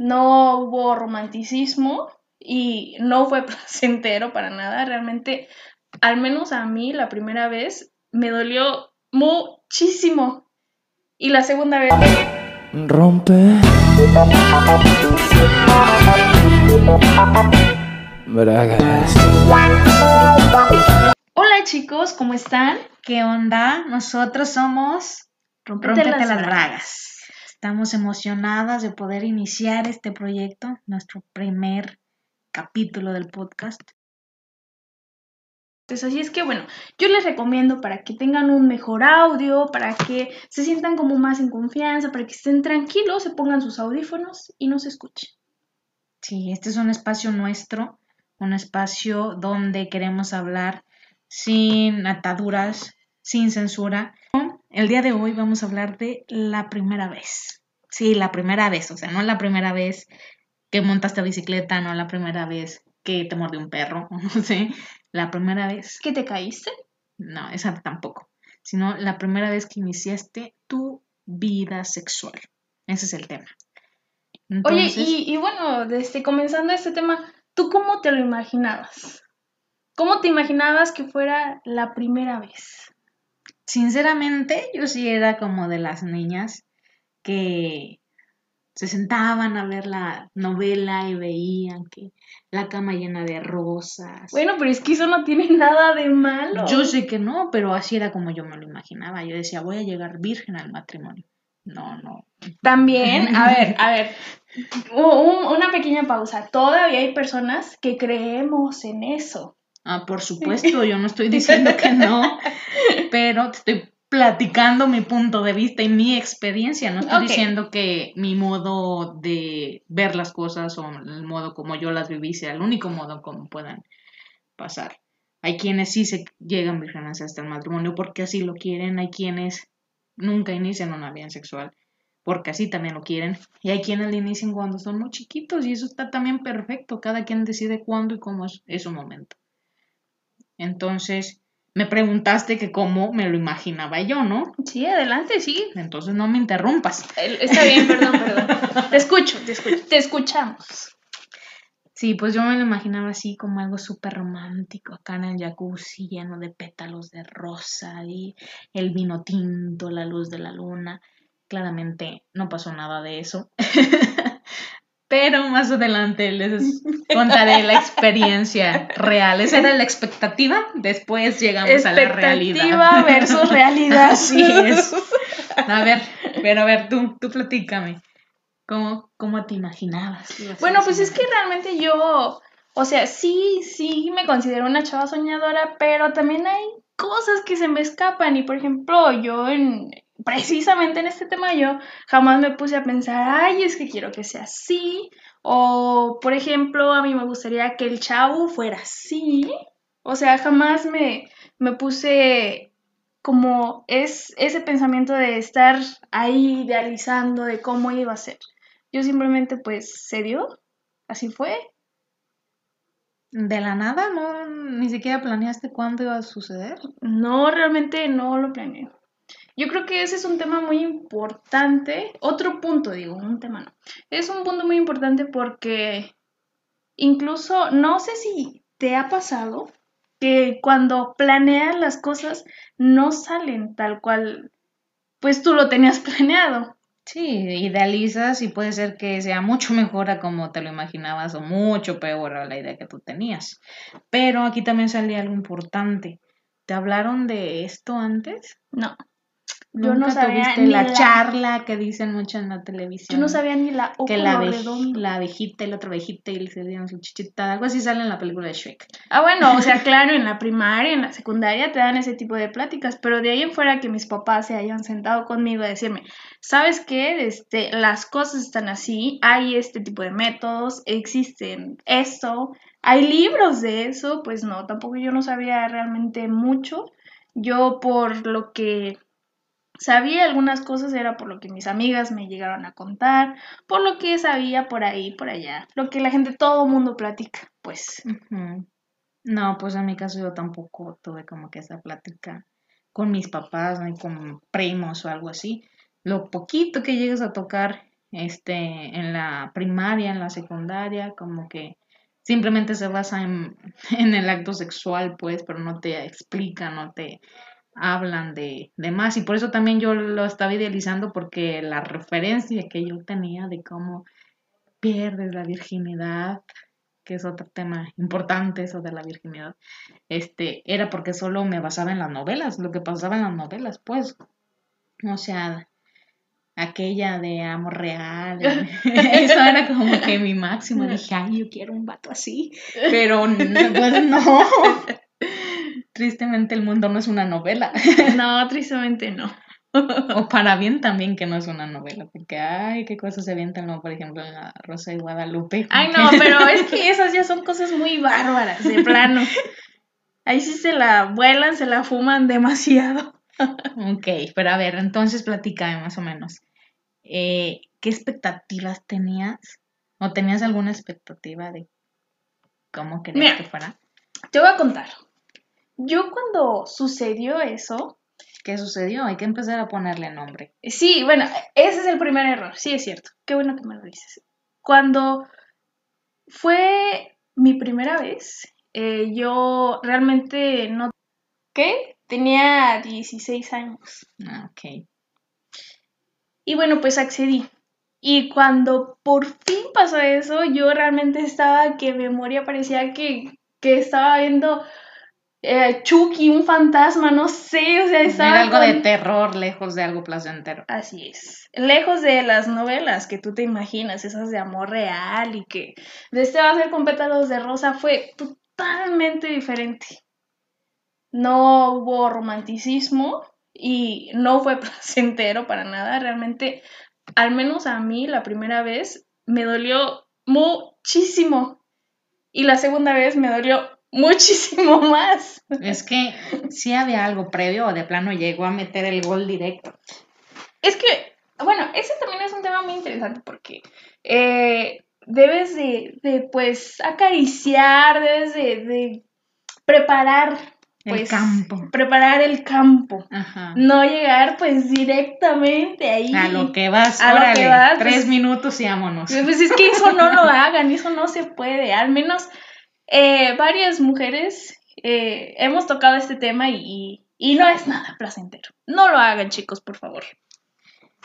no hubo romanticismo y no fue placentero para nada. Realmente, al menos a mí, la primera vez me dolió muchísimo. Y la segunda vez... Rompe. Bragas. Hola chicos, ¿cómo están? ¿Qué onda? Nosotros somos Rompete Rompete las las bragas. Bragas. Estamos emocionadas de poder iniciar este proyecto, nuestro primer capítulo del podcast. Entonces, así es que bueno, yo les recomiendo para que tengan un mejor audio, para que se sientan como más en confianza, para que estén tranquilos, se pongan sus audífonos y nos escuchen. Sí, este es un espacio nuestro, un espacio donde queremos hablar sin ataduras, sin censura. El día de hoy vamos a hablar de la primera vez. Sí, la primera vez, o sea, no la primera vez que montaste bicicleta, no la primera vez que te mordió un perro, no sé, la primera vez ¿Qué te caíste? No, esa tampoco. Sino la primera vez que iniciaste tu vida sexual. Ese es el tema. Oye, y, y bueno, desde comenzando este tema, ¿tú cómo te lo imaginabas? ¿Cómo te imaginabas que fuera la primera vez? Sinceramente, yo sí era como de las niñas que se sentaban a ver la novela y veían que la cama llena de rosas. Bueno, pero es que eso no tiene nada de malo. yo sé que no, pero así era como yo me lo imaginaba. Yo decía, voy a llegar virgen al matrimonio. No, no. También, a ver, a ver, un- una pequeña pausa. Todavía hay personas que creemos en eso. Ah, por supuesto, yo no estoy diciendo que no, pero te estoy platicando mi punto de vista y mi experiencia. No estoy diciendo que mi modo de ver las cosas o el modo como yo las viví sea el único modo como puedan pasar. Hay quienes sí se llegan vírgenes hasta el matrimonio porque así lo quieren, hay quienes nunca inician una vida sexual porque así también lo quieren y hay quienes lo inician cuando son muy chiquitos y eso está también perfecto, cada quien decide cuándo y cómo es, es su momento. Entonces, me preguntaste que cómo me lo imaginaba yo, ¿no? Sí, adelante, sí. Entonces no me interrumpas. Está bien, perdón, perdón. Te escucho, te escucho. Te escuchamos. Sí, pues yo me lo imaginaba así como algo súper romántico, acá en el jacuzzi lleno de pétalos de rosa y el vino tinto, la luz de la luna. Claramente no pasó nada de eso. Pero más adelante les contaré la experiencia real. Esa era la expectativa, después llegamos a la realidad. Expectativa versus realidad. Así es. A ver, pero a ver, tú, tú platícame. ¿Cómo, cómo te imaginabas? Bueno, pues es que realmente yo, o sea, sí, sí me considero una chava soñadora, pero también hay cosas que se me escapan y por ejemplo, yo en precisamente en este tema yo jamás me puse a pensar, ay, es que quiero que sea así, o por ejemplo, a mí me gustaría que el chavo fuera así, o sea, jamás me, me puse como es ese pensamiento de estar ahí idealizando de cómo iba a ser. Yo simplemente pues se dio, así fue. De la nada, no, ni siquiera planeaste cuándo iba a suceder. No, realmente no lo planeé. Yo creo que ese es un tema muy importante. Otro punto, digo, un tema no. Es un punto muy importante porque incluso no sé si te ha pasado que cuando planeas las cosas no salen tal cual pues tú lo tenías planeado. Sí, idealizas y puede ser que sea mucho mejor a como te lo imaginabas o mucho peor a la idea que tú tenías. Pero aquí también salía algo importante. ¿Te hablaron de esto antes? No. Yo ¿Nunca no sabía tuviste ni la, la- charla que dicen mucho en la televisión? Yo no sabía ni la que la, redondo. la abejita la otra abejita y se dieron su chichita. Algo así sale en la película de Shrek. Ah, bueno, o sea, claro, en la primaria, en la secundaria te dan ese tipo de pláticas, pero de ahí en fuera que mis papás se hayan sentado conmigo a decirme, ¿sabes qué? Este, las cosas están así, hay este tipo de métodos, existen esto, hay libros de eso, pues no, tampoco yo no sabía realmente mucho. Yo por lo que sabía algunas cosas era por lo que mis amigas me llegaron a contar, por lo que sabía por ahí, por allá, lo que la gente, todo mundo platica, pues. No, pues en mi caso yo tampoco tuve como que esa plática con mis papás ni con primos o algo así. Lo poquito que llegas a tocar este, en la primaria, en la secundaria, como que simplemente se basa en, el acto sexual, pues, pero no te explican, no te hablan de, de más. Y por eso también yo lo estaba idealizando, porque la referencia que yo tenía de cómo pierdes la virginidad, que es otro tema importante, eso de la virginidad, este, era porque solo me basaba en las novelas, lo que pasaba en las novelas, pues. O sea, aquella de amor real. Eso era como que mi máximo. Dije, ay, yo quiero un vato así. Pero pues no. Tristemente el mundo no es una novela. No, tristemente no. O para bien también que no es una novela, porque ay, qué cosas se avientan, como por ejemplo en la Rosa de Guadalupe. Ay, no, pero es que esas ya son cosas muy bárbaras, de plano. Ahí sí se la vuelan, se la fuman demasiado. Ok, pero a ver, entonces platícame más o menos. Eh, ¿Qué expectativas tenías? ¿O tenías alguna expectativa de cómo querías Mira. que fuera? Te voy a contar. Yo cuando sucedió eso, ¿Qué sucedió? Hay que empezar a ponerle nombre. sí, bueno, ese es el primer error, sí es cierto. Qué bueno que me lo dices. Cuando fue mi primera vez, eh, yo realmente no... ¿Qué? Tenía 16 años. Ah, ok. Y bueno, pues accedí. Y cuando por fin pasó eso, yo realmente estaba que memoria parecía que, que estaba viendo eh, Chucky, un fantasma, no sé, o sea, estaba Era algo de terror lejos de algo placentero. Así es. Lejos de las novelas que tú te imaginas, esas de amor real y que de este va a ser con pétalos de rosa, fue totalmente diferente. No hubo romanticismo y no fue placentero para nada. Realmente, al menos a mí, la primera vez me dolió muchísimo. Y la segunda vez me dolió muchísimo más. Es que sí había algo previo o de plano llegó a meter el gol directo. Es que, bueno, ese también es un tema muy interesante porque eh, debes de, de, pues, acariciar, debes de, de preparar, El pues, campo. preparar el campo. Ajá. No llegar, pues, directamente ahí. A lo que vas, A lo órale, que vas, tres pues- minutos y vámonos. Pues es que eso no lo hagan, eso no se puede. Al menos eh, varias mujeres eh, hemos tocado este tema y, no es nada placentero. No lo hagan, chicos, por favor.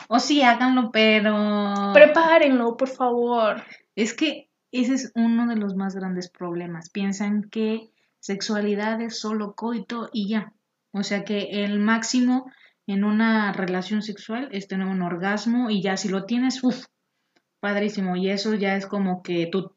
O sí, háganlo, pero... Prepárenlo, por favor. Es que ese es uno de los más grandes problemas. Piensan que sexualidad es solo coito y ya. O sea que el máximo en una relación sexual es tener un orgasmo y ya si lo tienes, uff, padrísimo. Y eso ya es como que tu,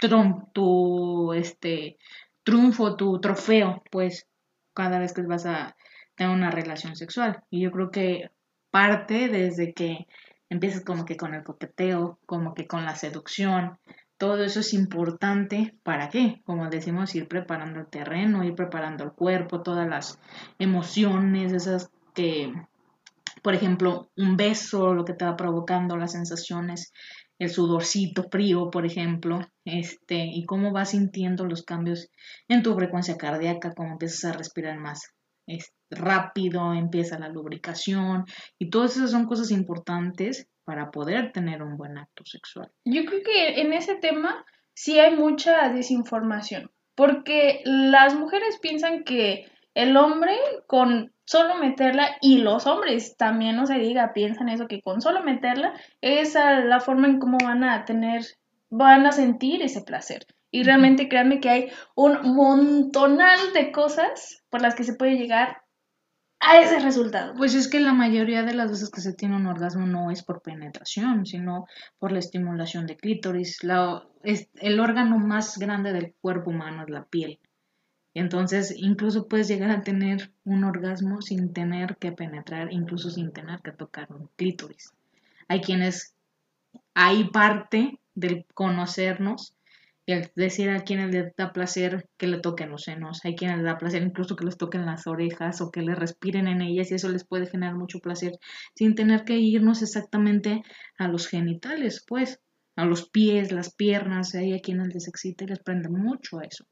trum- tu este, triunfo, tu trofeo, pues, cada vez que vas a tener una relación sexual. Y yo creo que parte desde que empiezas como que con el coqueteo, como que con la seducción, todo eso es importante. ¿Para qué? Como decimos, ir preparando el terreno, ir preparando el cuerpo, todas las emociones, esas que, por ejemplo, un beso, lo que te va provocando, las sensaciones, el sudorcito frío, por ejemplo, este, y cómo vas sintiendo los cambios en tu frecuencia cardíaca, cómo empiezas a respirar más rápido, empieza la lubricación, y todas esas son cosas importantes para poder tener un buen acto sexual. Yo creo que en ese tema sí hay mucha desinformación, porque las mujeres piensan que el hombre con solo meterla, y los hombres también no se diga, piensan eso, que con solo meterla es la forma en cómo van a tener, van a sentir ese placer. Y realmente créanme que hay un montonal de cosas por las que se puede llegar a ese resultado. Pues es que la mayoría de las veces que se tiene un orgasmo no es por penetración, sino por la estimulación de clítoris. La, es, el órgano más grande del cuerpo humano es la piel. Entonces, incluso puedes llegar a tener un orgasmo sin tener que penetrar, incluso sin tener que tocar un clítoris. Hay quienes, hay parte del conocernos el decir a quienes les da placer que le toquen los senos, hay quienes les da placer incluso que les toquen las orejas o que les respiren en ellas y eso les puede generar mucho placer sin tener que irnos exactamente a los genitales, pues, a los pies, las piernas, hay a quienes les excita y les prende mucho eso.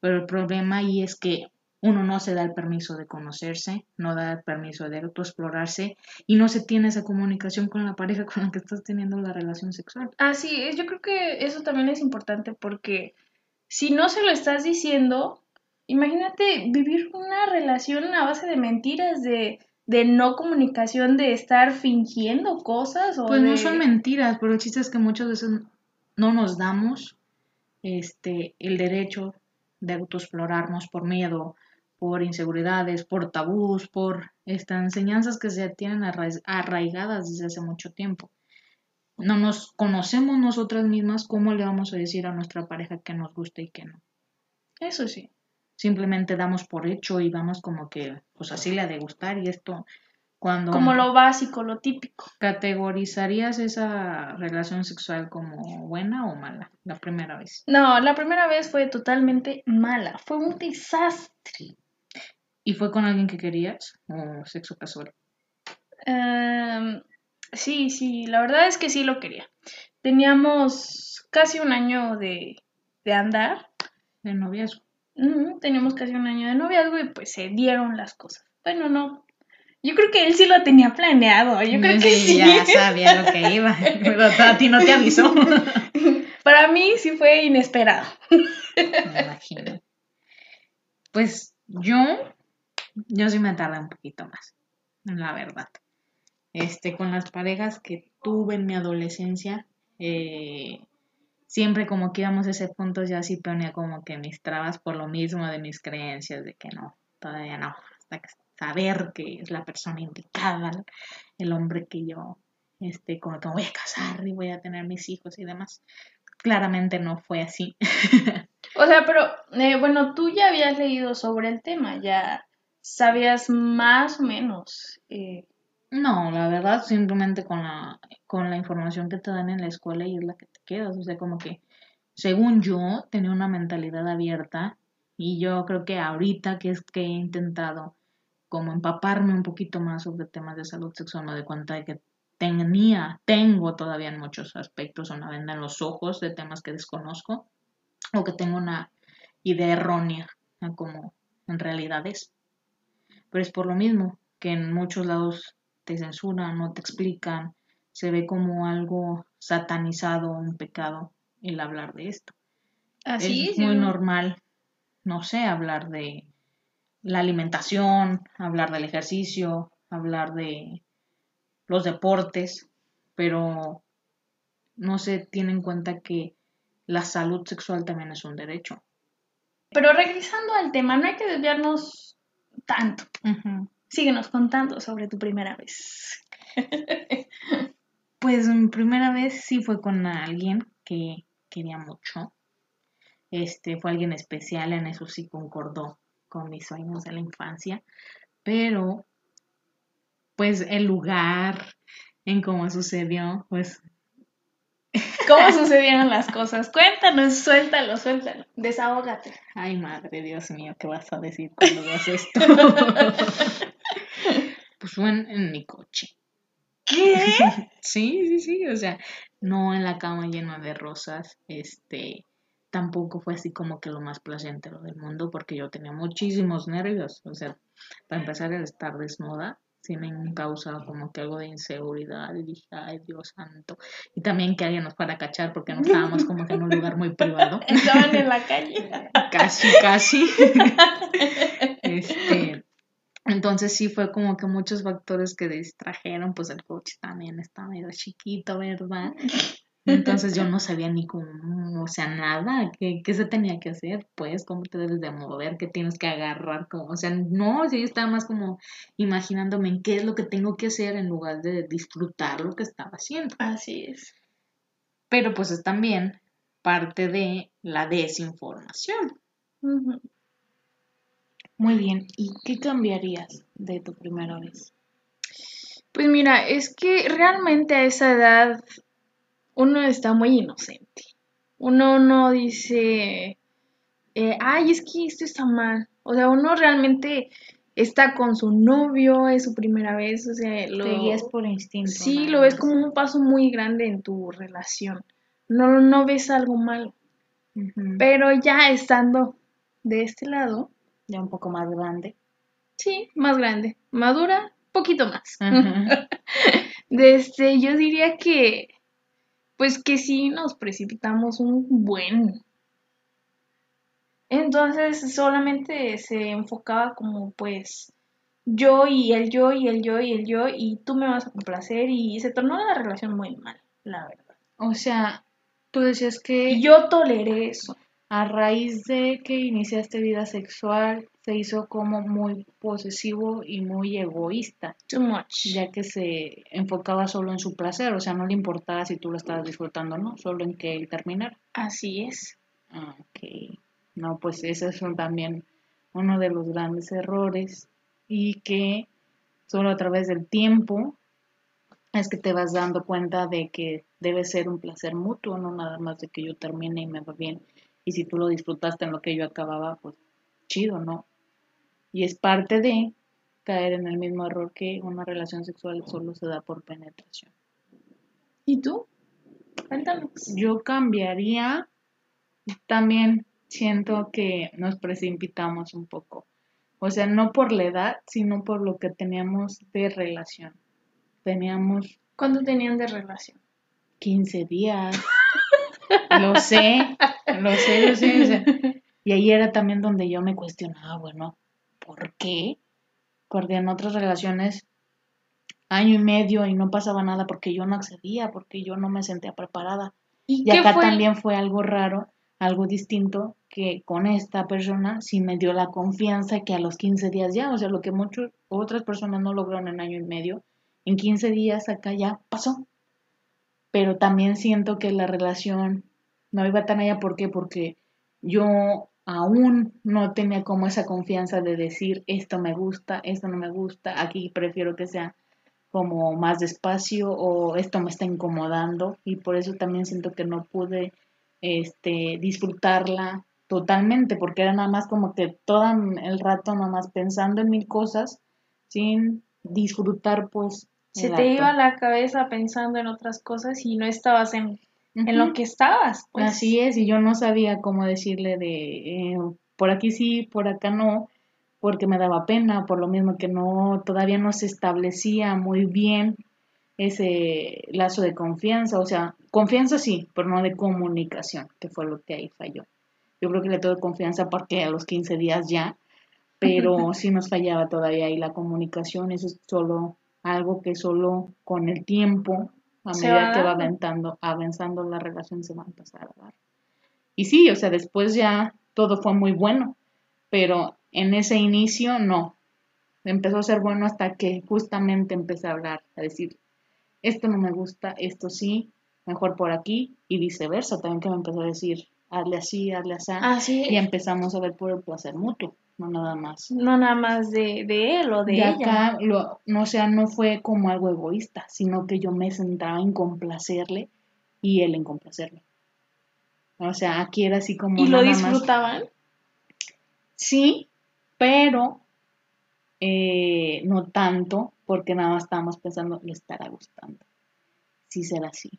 Pero el problema ahí es que uno no se da el permiso de conocerse, no da el permiso de autoexplorarse y no se tiene esa comunicación con la pareja con la que estás teniendo la relación sexual. Así es, yo creo que eso también es importante porque si no se lo estás diciendo, imagínate vivir una relación a base de mentiras, de, de no comunicación, de estar fingiendo cosas o Pues no de- son mentiras, pero el chiste es que muchas veces no nos damos este, el derecho de autoexplorarnos por miedo, por inseguridades, por tabús, por estas enseñanzas que se tienen arraigadas desde hace mucho tiempo. No nos conocemos nosotras mismas, ¿cómo le vamos a decir a nuestra pareja que nos gusta y que no? Eso sí. Simplemente damos por hecho y vamos como que, pues así le ha de gustar y esto, cuando... Como lo básico, lo típico. ¿Categorizarías esa relación sexual como buena o mala la primera vez? No, la primera vez fue totalmente mala, fue un desastre. ¿Y fue con alguien que querías o sexo casual? Em, sí, sí, la verdad es que sí lo quería. Teníamos casi un año de, de andar, De noviazgo. Teníamos casi un año de noviazgo y pues se dieron las cosas. Bueno, no, yo creo que él sí lo tenía planeado, yo creo que sí. Ya sabía lo que iba, pero a ti no te avisó. Para mí sí fue inesperado. Me imagino. Pues yo, yo sí me tardé un poquito más, la verdad. Este, con las parejas que tuve en mi adolescencia, eh, siempre como que íbamos a ese punto, ya sí ponía como que mis trabas por lo mismo de mis creencias, de que no, todavía no, hasta que saber que es la persona indicada, el hombre que yo, este, con el que me voy a casar y voy a tener mis hijos y demás. Claramente no fue así. O sea, pero eh, bueno, tú ya habías leído sobre el tema, ya sabías más o menos. eh, No, la verdad, simplemente con la, con la información que te dan en la escuela y es la que te quedas. O sea, como que, según yo, tenía una mentalidad abierta y yo creo que ahorita que es que he intentado como empaparme un poquito más sobre temas de salud sexual, me doy cuenta de que tenía, tengo todavía en muchos aspectos una venda en los ojos de temas que desconozco o que tengo una idea errónea a cómo en realidad es. Pero es por lo mismo que en muchos lados te censuran, no te explican, se ve como algo satanizado, un pecado el hablar de esto. así es yo- muy normal, no sé, hablar de la alimentación, hablar del ejercicio, hablar de los deportes, pero no se tiene en cuenta que la salud sexual también es un derecho. Pero regresando al tema, no hay que desviarnos tanto. Síguenos contando sobre tu primera vez. Pues mi primera vez sí fue con alguien que quería mucho. Este fue alguien especial, en eso sí concordó con mis sueños de la infancia, pero pues el lugar en cómo sucedió, pues ¿Cómo sucedieron las cosas? Cuéntanos, suéltalo, suéltalo. Desahógate. Ay, madre, Dios mío, ¿qué vas a decir cuando veas esto? pues fue en, en mi coche. ¿Qué? Sí, sí, sí, o sea, no en la cama llena de rosas, este, tampoco fue así como que lo más placentero del mundo porque yo tenía muchísimos nervios, o sea, para empezar el estar desnuda, sí me causa como que algo de inseguridad y dije, ay, Dios santo, y también que alguien nos fuera a cachar porque no estábamos como que en un lugar muy privado. Estaban en la calle. casi, casi. este, entonces sí fue como que muchos factores que distrajeron, pues el coche también está medio chiquito, ¿verdad? Entonces yo no sabía ni cómo, o sea, nada, qué, qué se tenía que hacer, pues, cómo te debes de mover, qué tienes que agarrar, como, o sea, no, yo estaba más como imaginándome en qué es lo que tengo que hacer en lugar de disfrutar lo que estaba haciendo. Así es. Pero pues es también parte de la desinformación. Muy bien. ¿Y qué cambiarías de tu primera vez? Pues mira, es que realmente a esa edad uno está muy inocente. Uno no dice, eh, ay, es que esto está mal. O sea, uno realmente está con su novio, es su primera vez, o sea, lo... Te guías por instinto. Sí, lo ves como un paso muy grande en tu relación. No, no ves algo malo. Pero ya estando de este lado, ya un poco más grande. Sí, más grande. Madura, poquito más. Desde, yo diría que, pues que sí nos precipitamos un buen. Entonces solamente se enfocaba como pues yo y el yo y el yo y el yo y tú me vas a complacer y se tornó la relación muy mal, la verdad. O sea, tú decías que Y yo toleré eso. A raíz de que iniciaste vida sexual se hizo como muy posesivo y muy egoísta, Too much. ya que se enfocaba solo en su placer, o sea, no le importaba si tú lo estabas disfrutando o no, solo en que él terminara. Así es. Ah, ok. No, pues ese es también uno de los grandes errores y que solo a través del tiempo es que te vas dando cuenta de que debe ser un placer mutuo, no nada más de que yo termine y me va bien. Y si tú lo disfrutaste en lo que yo acababa, pues chido, ¿no? Y es parte de caer en el mismo error que una relación sexual solo se da por penetración. ¿Y tú? Cuéntanos. Yo cambiaría, también siento que nos precipitamos un poco. O sea, no por la edad, sino por lo que teníamos de relación. Teníamos ¿Cuánto tenían de relación? 15 días. Lo sé, lo sé, lo sé. y ahí era también donde yo me cuestionaba, bueno, ¿por qué? Porque en otras relaciones, año y medio y no pasaba nada porque yo no accedía, porque yo no me sentía preparada. ¿Y, acá fue? también fue algo raro, algo distinto, que con esta persona sí me dio la confianza que a los 15 días ya, o sea, lo que muchas otras personas no lograron en año y medio, en 15 días acá ya pasó. Pero también siento que la relación no iba tan allá, ¿por qué? Porque yo aún no tenía como esa confianza de decir esto me gusta, esto no me gusta, aquí prefiero que sea como más despacio o esto me está incomodando y por eso también siento que no pude este disfrutarla totalmente porque era nada más como que todo el rato nada más pensando en mil cosas sin disfrutar pues Se te iba la cabeza pensando en otras cosas y no estabas en, en lo que estabas. Pues. Así es, y yo no sabía cómo decirle de eh, por aquí sí, por acá no, porque me daba pena, por lo mismo que no, todavía no se establecía muy bien ese lazo de confianza, o sea, confianza sí, pero no de comunicación, que fue lo que ahí falló. Yo creo que le tuve confianza porque a los 15 días ya, pero sí nos fallaba todavía ahí la comunicación, eso es solo algo que solo con el tiempo, a Se medida va que va dando. avanzando, la relación se va a empezar a dar. Y sí, o sea, después ya todo fue muy bueno, pero en ese inicio no. Empezó a ser bueno hasta que justamente empecé a hablar, a decir, esto no me gusta, esto sí, mejor por aquí, y viceversa, también que me empezó a decir, hazle así, hazle así, y empezamos a ver por el placer mutuo, no nada más. No nada más de, de él o de De ella. acá, lo, no, o sea, no fue como algo egoísta, sino que yo me centraba en complacerle y él en complacerme. O sea, aquí era así como ¿Y lo más- disfrutaban? Sí, pero eh, no tanto, porque nada más estábamos pensando, le estará gustando. Sí será así.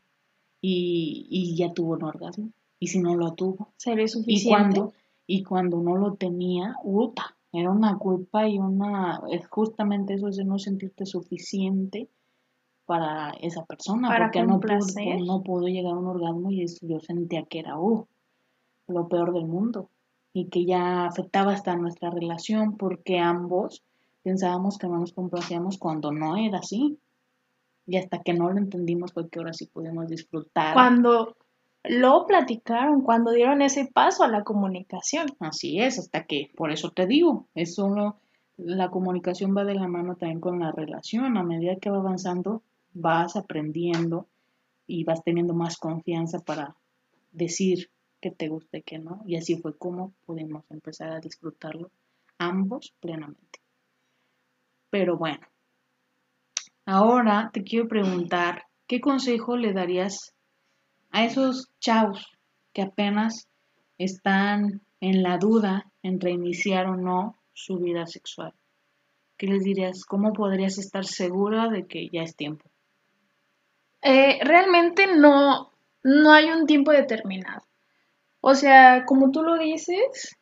Y, y ya tuvo un orgasmo. Y si no lo tuvo. ¿Seré Y suficiente? Y cuando no lo tenía, puta, era una culpa y una, es justamente eso es de no sentirte suficiente para esa persona, Para porque no pudo, complacer. no pudo llegar a un orgasmo y eso yo sentía que era uh, lo peor del mundo y que ya afectaba hasta nuestra relación porque ambos pensábamos que no nos complacíamos cuando no era así. Y hasta que no lo entendimos fue que ahora sí pudimos disfrutar. Cuando lo platicaron, cuando dieron ese paso a la comunicación. Así es, hasta que, por eso te digo, es solo, la comunicación va de la mano también con la relación, a medida que va avanzando, vas aprendiendo y vas teniendo más confianza para decir que te gusta y que no, y así fue como pudimos empezar a disfrutarlo ambos plenamente. Pero bueno, ahora te quiero preguntar, ¿qué consejo le darías a esos chavos que apenas están en la duda entre iniciar o no su vida sexual? ¿Qué les dirías? ¿Cómo podrías estar segura de que ya es tiempo? Eh, realmente no, no hay un tiempo determinado. O sea, como tú lo dices,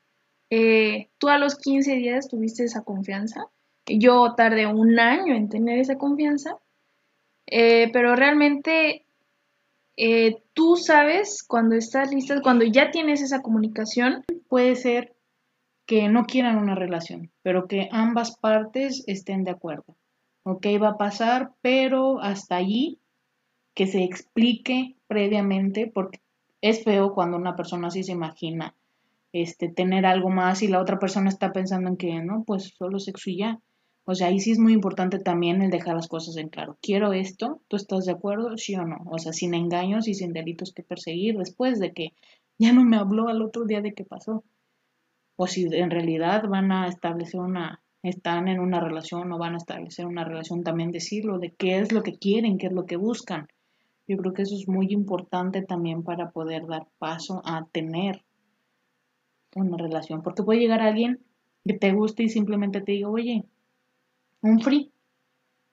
eh, tú a los 15 días tuviste esa confianza. Yo tardé un año en tener esa confianza. eh, pero realmente eh, tú sabes cuando estás lista, cuando ya tienes esa comunicación, Puede ser que no quieran una relación, pero que ambas partes estén de acuerdo. Ok, va a pasar, pero hasta allí que se explique previamente, porque es feo cuando una persona así se imagina este, tener algo más y la otra persona está pensando en que no, pues solo sexo y ya. O sea, ahí sí es muy importante también el dejar las cosas en claro. Quiero esto, ¿tú estás de acuerdo? Sí o no. O sea, sin engaños y sin delitos que perseguir después de que ya no me habló al otro día de qué pasó. O si en realidad van a establecer una, están en una relación o van a establecer una relación, también decirlo de qué es lo que quieren, qué es lo que buscan. Yo creo que eso es muy importante también para poder dar paso a tener una relación. Porque puede llegar alguien que te guste y simplemente te diga, oye, un free.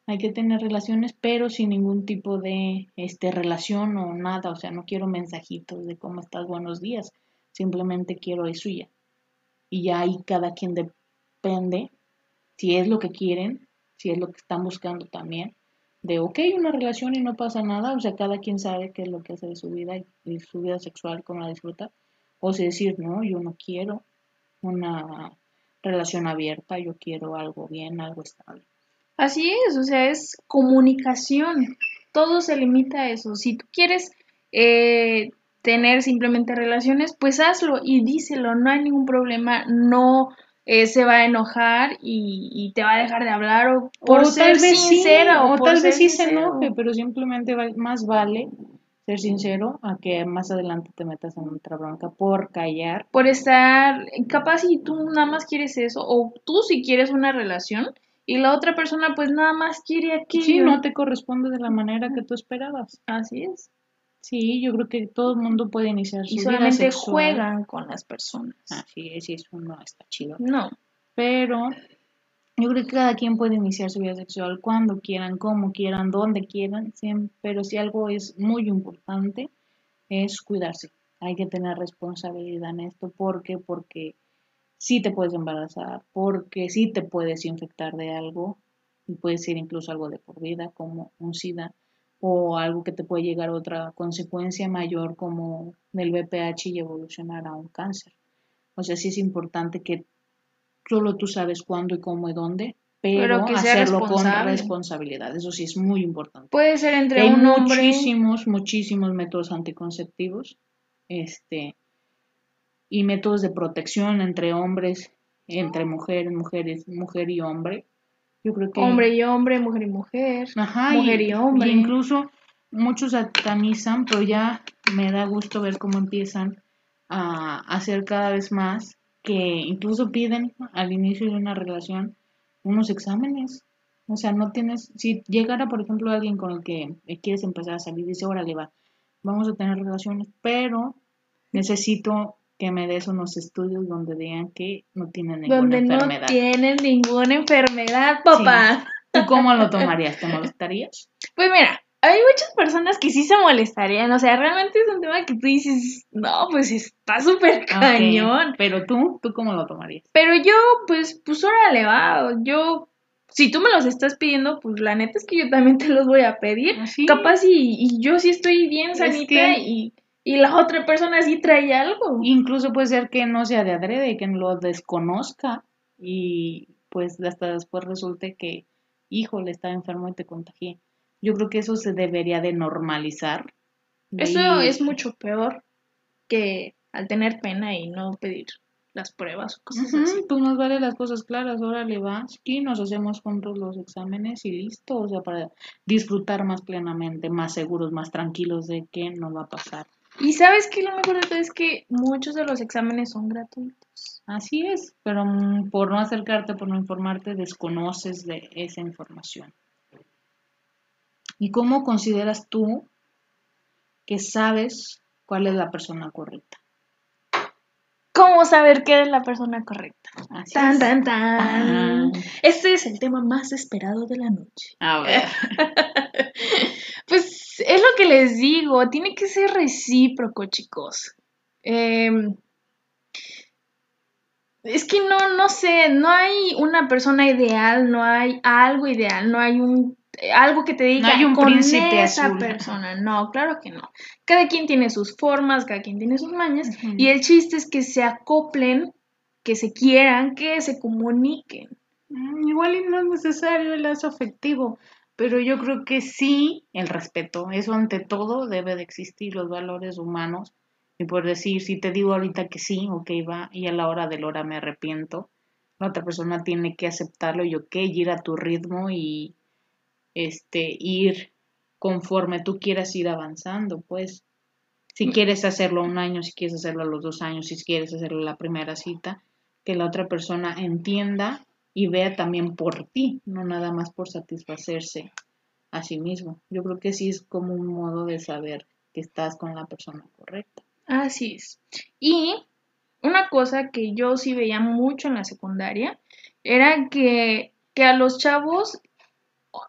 Hay que tener relaciones, pero sin ningún tipo de este, relación o nada. O sea, no quiero mensajitos de cómo estás, buenos días. Simplemente quiero eso y ya. Y ya ahí cada quien depende si es lo que quieren, si es lo que están buscando también. De, ok, una relación y no pasa nada. O sea, cada quien sabe qué es lo que hace de su vida y, su vida sexual, cómo la disfruta. O si decir, no, yo no quiero una relación abierta, yo quiero algo bien, algo estable. Así es, o sea, es comunicación. Todo se limita a eso. Si tú quieres eh, tener simplemente relaciones, pues hazlo y díselo, no hay ningún problema, no eh, se va a enojar y, y te va a dejar de hablar o por o ser tal vez sincera sí, o, o por tal ser vez sí se sincero. enoje, pero simplemente más vale ser sincero a que más adelante te metas en otra bronca por callar. por estar, capaz si tú nada más quieres eso, o tú si quieres una relación, y la otra persona pues nada más quiere aquello. Sí, no te corresponde de la manera que tú esperabas. Así es. Sí, yo creo que todo el mundo puede iniciar su Y solamente sexual. juegan con las personas. Así es, y eso no está chido. No. Pero yo creo que cada quien puede iniciar su vida sexual cuando quieran, como quieran, donde quieran, pero si algo es muy importante es cuidarse. Hay que tener responsabilidad en esto. ¿Por qué? Porque sí te puedes embarazar, porque sí te puedes infectar de algo y puede ser incluso algo de por vida como un SIDA o algo que te puede llegar a otra consecuencia mayor como del VPH y evolucionar a un cáncer. O sea, sí es importante que solo tú sabes cuándo y cómo y dónde, pero, Pero que sea hacerlo con responsabilidad. Eso sí es muy importante. Puede ser entre Hay un hombre. muchísimos, muchísimos métodos anticonceptivos, este, y métodos de protección entre hombres, entre mujeres, mujeres, mujer y hombre. Yo creo que Hombre y hombre, mujer y mujer. Ajá, mujer y hombre. incluso muchos satanizan, pero ya me da gusto ver cómo empiezan a hacer cada vez más que incluso piden al inicio de una relación unos exámenes. O sea, no tienes, si llegara, por ejemplo, alguien con el que quieres empezar a salir, dice, órale, va, vamos a tener relaciones, pero necesito que me des unos estudios donde digan que no tienen ninguna donde enfermedad. no tienen ninguna enfermedad, papá. ¿Tú cómo lo tomarías? ¿Te molestarías? Pues mira, hay muchas personas que sí se molestarían. O sea, realmente es un tema que tú dices, no, pues está súper cañón. Pero tú, ¿tú cómo lo tomarías? Pero yo, pues, pues órale, va. Yo, si tú me los estás pidiendo, pues la neta es que yo también te los voy a pedir. Así. Capaz y, y yo sí estoy bien Es sanita que- y, y la otra persona sí trae algo. Incluso puede ser que no sea de adrede, que lo desconozca y pues hasta después resulte que, híjole, estaba enfermo y te contagié. Yo creo que eso se debería de normalizar. De Eso es mucho peor que al tener pena y no pedir las pruebas o cosas Ujú, así. pues nos vale las cosas claras, órale va, aquí nos hacemos juntos los exámenes y listo, o sea, para disfrutar más plenamente, más seguros, más tranquilos de que no va a pasar. Y sabes que lo mejor de todo es que muchos de los exámenes son gratuitos. Así es, pero mm, por no acercarte, por no informarte, desconoces de esa información. ¿Y cómo consideras tú que sabes cuál es la persona correcta? ¿Cómo saber qué es la persona correcta? Así Tan, es. tan, tan. Ah. Este es el tema más esperado de la noche. A ver. Pues es lo que les digo, tiene que ser recíproco, chicos. Em, Es que no, no sé, no hay una persona ideal, no hay algo ideal, no hay un algo que te diga hay un con príncipe esa azul". persona. No, claro que no. Cada quien tiene sus formas, cada quien tiene sus mañas y el chiste es que se acoplen, que se quieran, que se comuniquen. Mm, Igual y no es necesario el lazo afectivo, pero yo creo que sí el respeto. Eso ante todo debe de existir, los valores humanos. Y por decir, si te digo ahorita que sí, ok, va, y a la hora de la hora me arrepiento, la otra persona tiene que aceptarlo y ok, ir a tu ritmo y este ir conforme tú quieras ir avanzando, pues. Si quieres hacerlo un año, si quieres hacerlo a los dos años, si quieres hacerlo la primera cita, que la otra persona entienda y vea también por ti, no nada más por satisfacerse a sí mismo. Yo creo que sí es como un modo de saber que estás con la persona correcta. Así es. Y una cosa que yo sí veía mucho en la secundaria era que, que a los chavos,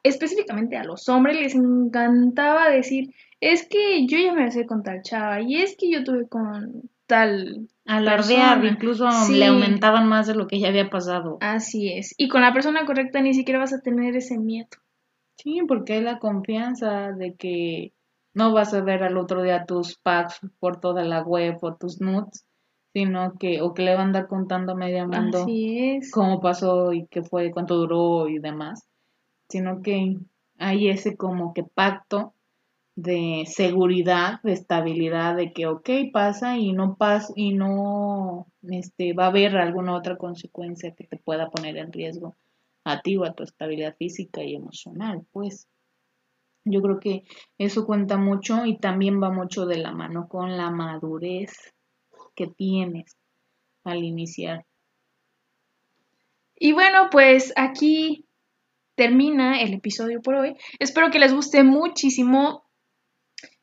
específicamente a los hombres, les encantaba decir, es que yo ya me besé con tal chava y es que yo tuve con tal... Alardear, Persona. incluso Sí. le aumentaban más de lo que ya había pasado. Así es. Y con la persona correcta ni siquiera vas a tener ese miedo. Sí, porque hay la confianza de que no vas a ver al otro día tus packs por toda la web o tus nudes, sino que, o que le van a andar contando a medio mundo Así es. cómo pasó y qué fue, cuánto duró y demás, sino que hay ese como que pacto de seguridad, de estabilidad, de que ok pasa y no pasa y no este va a haber alguna otra consecuencia que te pueda poner en riesgo a ti o a tu estabilidad física y emocional, pues. Yo creo que eso cuenta mucho y también va mucho de la mano con la madurez que tienes al iniciar. Y bueno, pues aquí termina el episodio por hoy. Espero que les guste muchísimo.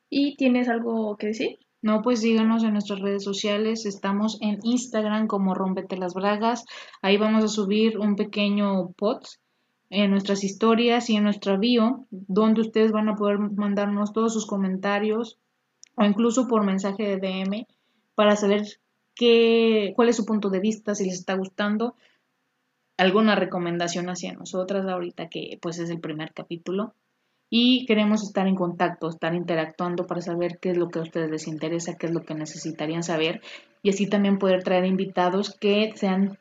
¿Y tienes algo que decir? No, pues síganos en nuestras redes sociales. Estamos en Instagram como Rómpete las Bragas. Ahí vamos a subir un pequeño post en nuestras historias y en nuestra bio, donde ustedes van a poder mandarnos todos sus comentarios o incluso por mensaje de DM para saber qué, cuál es su punto de vista, si les está gustando, alguna recomendación hacia nosotras ahorita que pues es el primer capítulo y queremos estar en contacto, estar interactuando para saber qué es lo que a ustedes les interesa, qué es lo que necesitarían saber y así también poder traer invitados que sean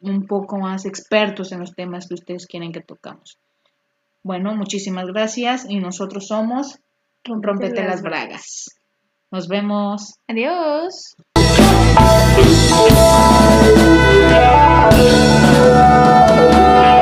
un poco más expertos en los temas que ustedes quieren que tocamos. Bueno, muchísimas gracias y nosotros somos Rompete las Bragas. Nos vemos. Adiós. Oh, oh, oh.